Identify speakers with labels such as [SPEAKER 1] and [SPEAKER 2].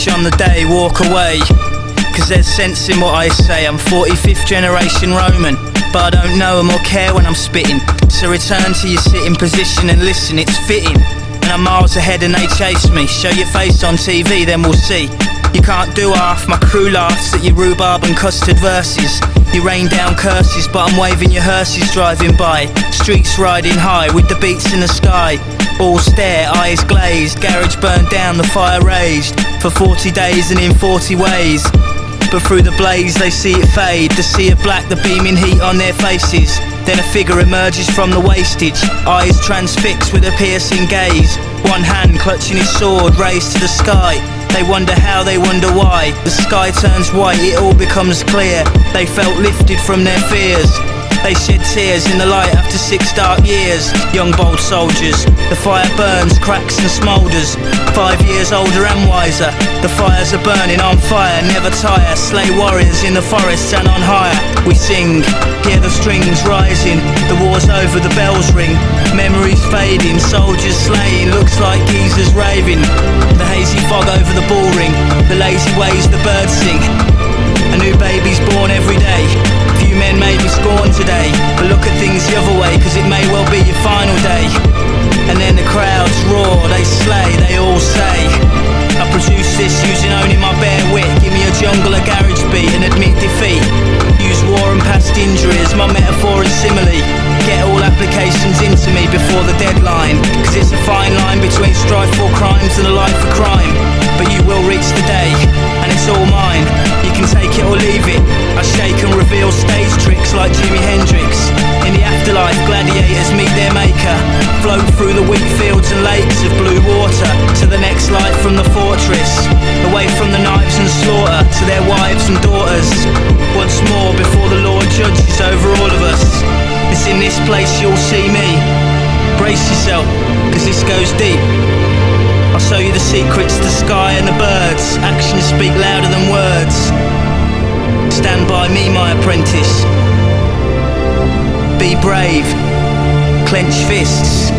[SPEAKER 1] Page on the day, walk away. Cause there's sense in what I say. I'm 45th generation Roman, but I don't know them or care when I'm spitting. So return to your sitting position and listen, it's fitting. And I'm miles ahead and they chase me. Show your face on TV, then we'll see. You can't do half, my crew laughs at your rhubarb and custard verses. You rain down curses, but I'm waving your hearses driving by. Streets riding high with the beats in the sky. All stare, eyes glazed, garage burned down, the fire raged. For 40 days and in 40 ways. But through the blaze they see it fade, the sea of black, the beaming heat on their faces. Then a figure emerges from the wastage, eyes transfixed with a piercing gaze. One hand clutching his sword raised to the sky. They wonder how, they wonder why. The sky turns white, it all becomes clear. They felt lifted from their fears. They shed tears in the light after six dark years. Young bold soldiers, the fire burns, cracks and smoulders. Five years older and wiser, the fires are burning on fire, never tire. Slay warriors in the forests and on higher. We sing, hear the strings rising. The war's over, the bells ring. Memories fading, soldiers slaying. Looks like geezers raving. The hazy fog over the ball ring, the lazy ways the birds sing. A new baby's born every day. Men may be scorned today, but look at things the other way, cause it may well be your final day. And then the crowds roar, they slay, they all say. I produce this using only my bare wit. Give me a jungle, a garage beat, and admit defeat. Use war and past injuries, my metaphor and simile. Get all applications into me before the deadline. Cause it's a fine line between strife for crimes and a life for crime. But you will reach the day, and it's all mine. You can take it or leave it. I shake and reveal stage tricks like Jimi Hendrix. In the afterlife, gladiators meet their maker. Float through the wheat fields and lakes of blue water to the next life from the fortress. Away from the knives and slaughter to their wives and daughters. Once more before the Lord judges over all of us. It's in this place you'll see me. Brace yourself, cause this goes deep. I'll show you the secrets, to the sky and the birds. Actions speak louder than words. Stand by me, my apprentice. Be brave. Clench fists.